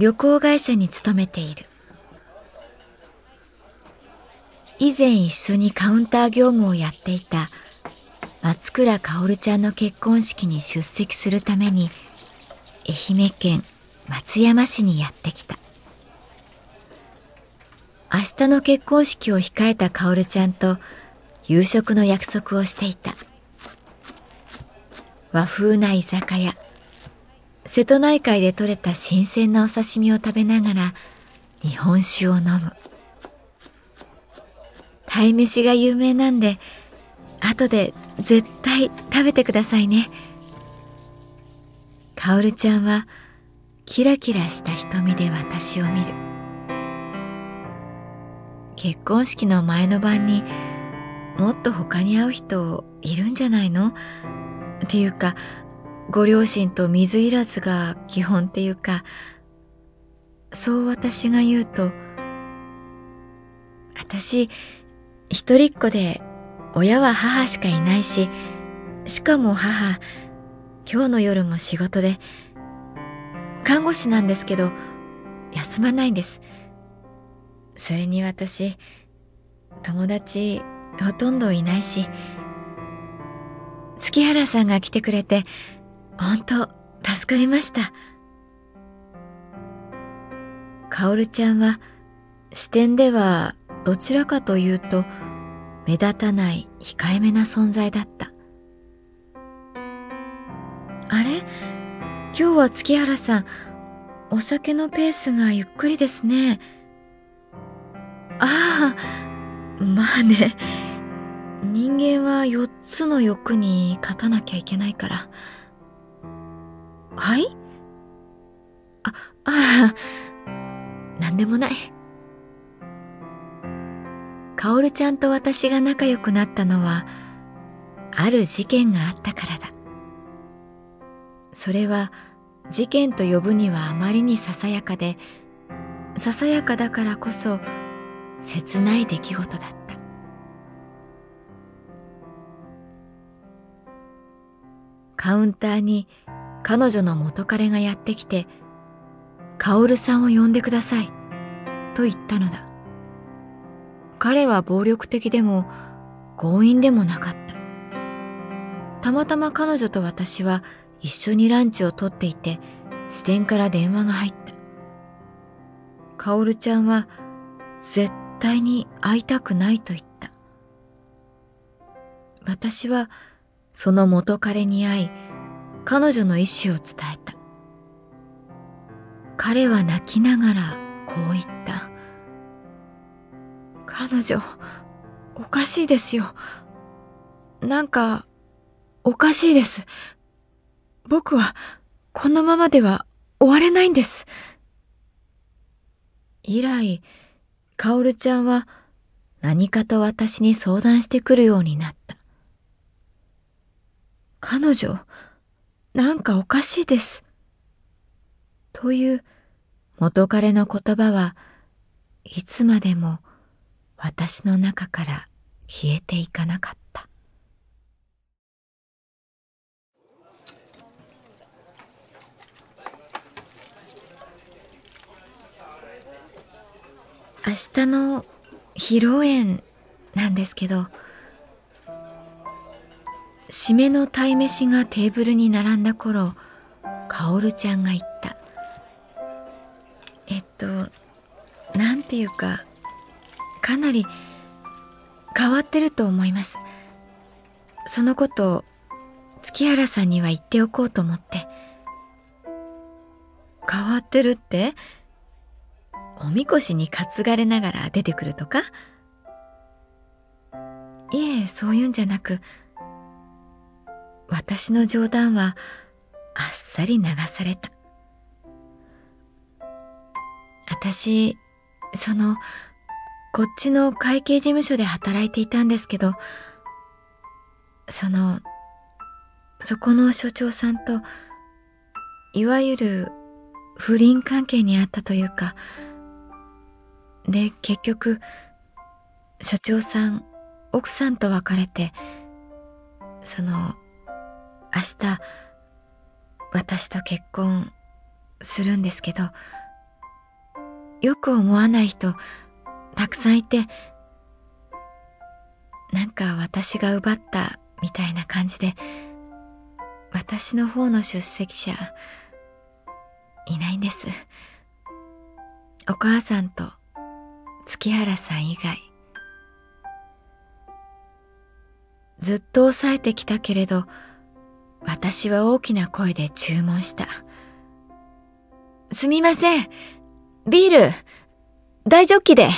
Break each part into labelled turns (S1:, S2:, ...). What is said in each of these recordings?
S1: 旅行会社に勤めている。以前一緒にカウンター業務をやっていた松倉薫ちゃんの結婚式に出席するために愛媛県松山市にやってきた。明日の結婚式を控えた薫ちゃんと夕食の約束をしていた。和風な居酒屋。瀬戸内海で採れた新鮮なお刺身を食べながら日本酒を飲む。鯛めしが有名なんで後で絶対食べてくださいね。かおるちゃんはキラキラした瞳で私を見る。結婚式の前の晩にもっと他に会う人いるんじゃないの？っていうかご両親と水入らずが基本っていうかそう私が言うと私一人っ子で親は母しかいないししかも母今日の夜も仕事で看護師なんですけど休まないんです。それに私友達ほとんどいないし月原さんが来てくれて本当助かりました。かおるちゃんは視点ではどちらかというと目立たない控えめな存在だった。あれ？今日は月原さんお酒のペースがゆっくりですね。ああまあね。人間は4つの欲に勝たなきゃいけないから。はい？あ、ああ、なんでもない。かおるちゃんと私が仲良くなったのは、ある事件があったからだ。それは、事件と呼ぶにはあまりにささやかで、ささやかだからこそ、切ない出来事だった。カウンターに彼女の元彼がやってきて、カオルさんを呼んでください、と言ったのだ。彼は暴力的でも強引でもなかった。たまたま彼女と私は一緒にランチをとっていて、支店から電話が入った。カオルちゃんは絶対に会いたくないと言った。私はその元彼に会い、彼女の意思を伝えた。彼は泣きながらこう言った。彼女、おかしいですよ。なんか、おかしいです。僕は、このままでは終われないんです。以来、カオルちゃんは何かと私に相談してくるようになった。彼女、なんかおかしいです。という元彼の言葉はいつまでも私の中から消えていかなかった。明日の披露宴なんですけど締めの鯛めしがテーブルに並んだ頃かおるちゃんが言った。えっとなんていうかかなり変わってると思います。そのこと月原さんには言っておこうと思って。変わってるって？おみこしに担がれながら出てくるとか？いえそういうんじゃなく私の冗談はあっさり流された。私そのこっちの会計事務所で働いていたんですけどそのそこの所長さんといわゆる不倫関係にあったというかで結局所長さん奥さんと別れてその明日私と結婚するんですけどよく思わない人たくさんいてなんか私が奪ったみたいな感じで私の方の出席者いないんです。お母さんと月原さん以外。ずっと抑えてきたけれど私は大きな声で注文した。すみません。ビール大ジョッキで。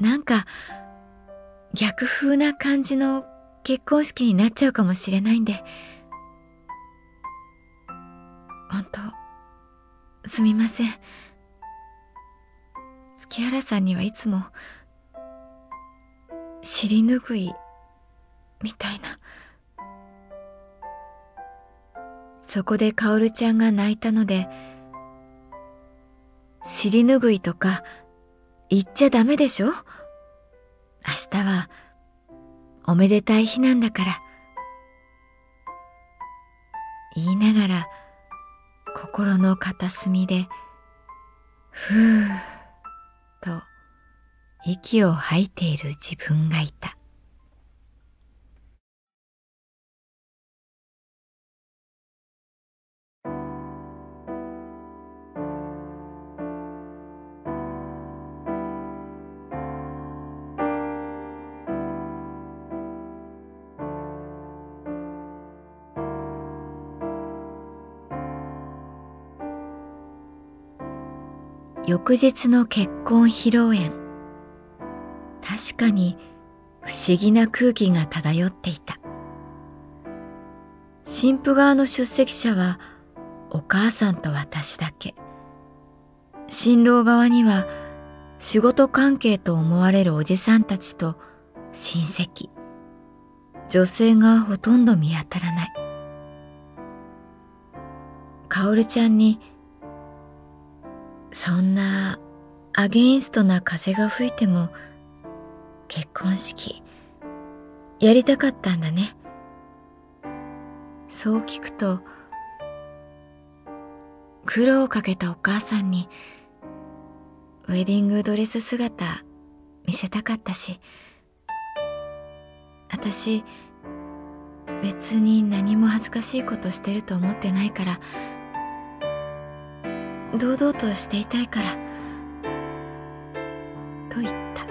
S1: なんか逆風な感じの結婚式になっちゃうかもしれないんで。本当すみません。月原さんにはいつも尻拭いみたいな。そこでかおるちゃんが泣いたので尻拭いとか言っちゃダメでしょ？明日はおめでたい日なんだから。言いながら心の片隅でふーと息を吐いている自分がいた。翌日の結婚披露宴。確かに不思議な空気が漂っていた。新婦側の出席者はお母さんと私だけ。新郎側には仕事関係と思われるおじさんたちと親戚。女性がほとんど見当たらない。かおるちゃんにそんなアゲインストな風が吹いても結婚式やりたかったんだね。そう聞くと苦労をかけたお母さんにウェディングドレス姿見せたかったし私別に何も恥ずかしいことしてると思ってないから堂々としていたいから。と言った。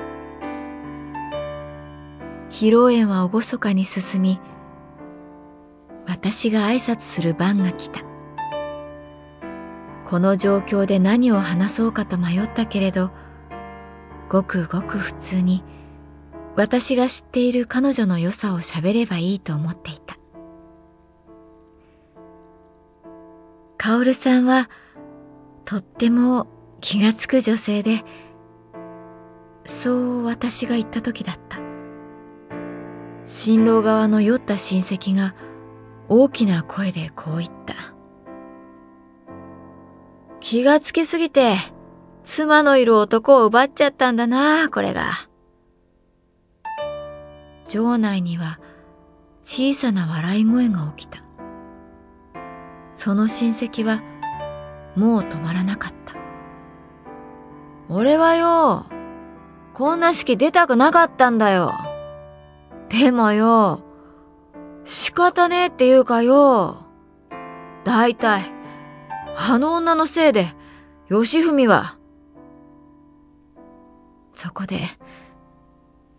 S1: 披露宴は厳かに進み私が挨拶する番が来た。この状況で何を話そうかと迷ったけれどごくごく普通に私が知っている彼女の良さを喋ればいいと思っていた。カオルさんはとっても気がつく女性でそう私が言った時だった新郎側の酔った親戚が大きな声でこう言った。気がつきすぎて、妻のいる男を奪っちゃったんだな、これが。城内には小さな笑い声が起きた。その親戚はもう止まらなかった。俺はよ、こんな式出たくなかったんだよ。でもよ、仕方ねえっていうかよ。だいたい、あの女のせいで、吉文は。そこで、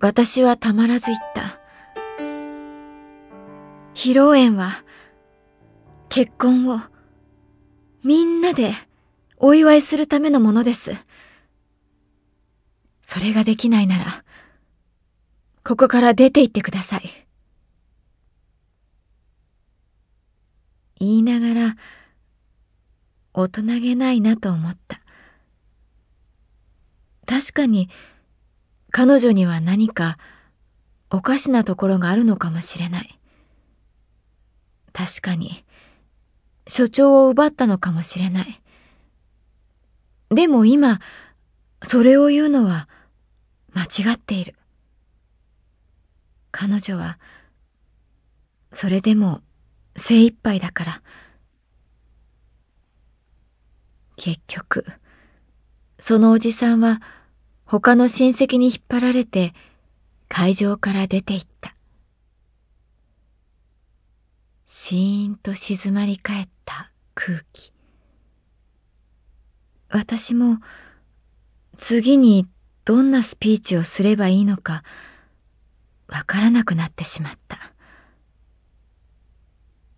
S1: 私はたまらず言った。披露宴は、結婚を、みんなでお祝いするためのものです。それができないなら、ここから出て行ってください。言いながら、大人げないなと思った。確かに、彼女には何かおかしなところがあるのかもしれない。確かに、所長を奪ったのかもしれない。でも今、それを言うのは間違っている。彼女は、それでも精一杯だから。結局、そのおじさんは他の親戚に引っ張られて会場から出て行った。シーンと静まり返った空気。私も次にどんなスピーチをすればいいのかわからなくなってしまった。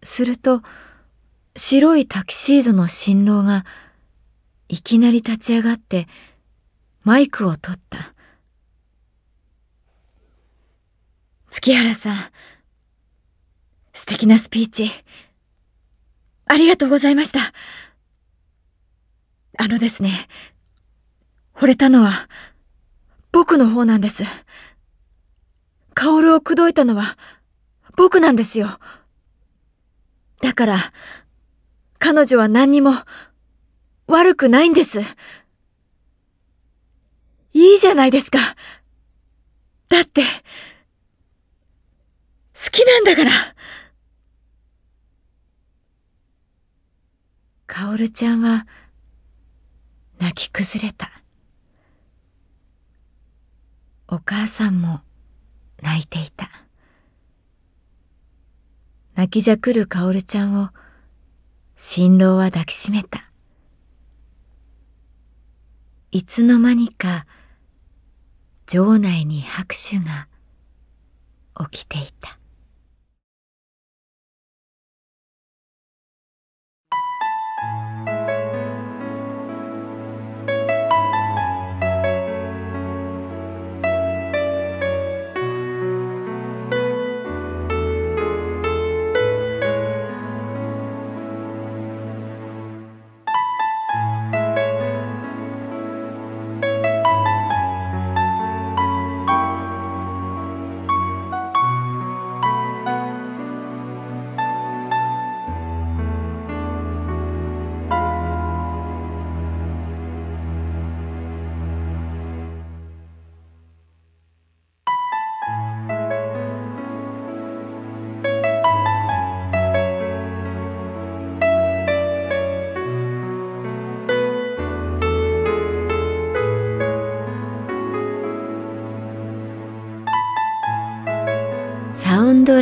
S1: すると白いタキシードの新郎がいきなり立ち上がってマイクを取った。月原さん、素敵なスピーチ、ありがとうございました。あのですね、惚れたのは、僕の方なんです。薫を口説いたのは、僕なんですよ。だから、彼女は何にも、悪くないんです。いいじゃないですか。だって、好きなんだから。かおるちゃんは、泣き崩れた。お母さんも泣いていた。泣きじゃくるかおるちゃんを新郎は抱きしめた。いつの間にか場内に拍手が起きていた。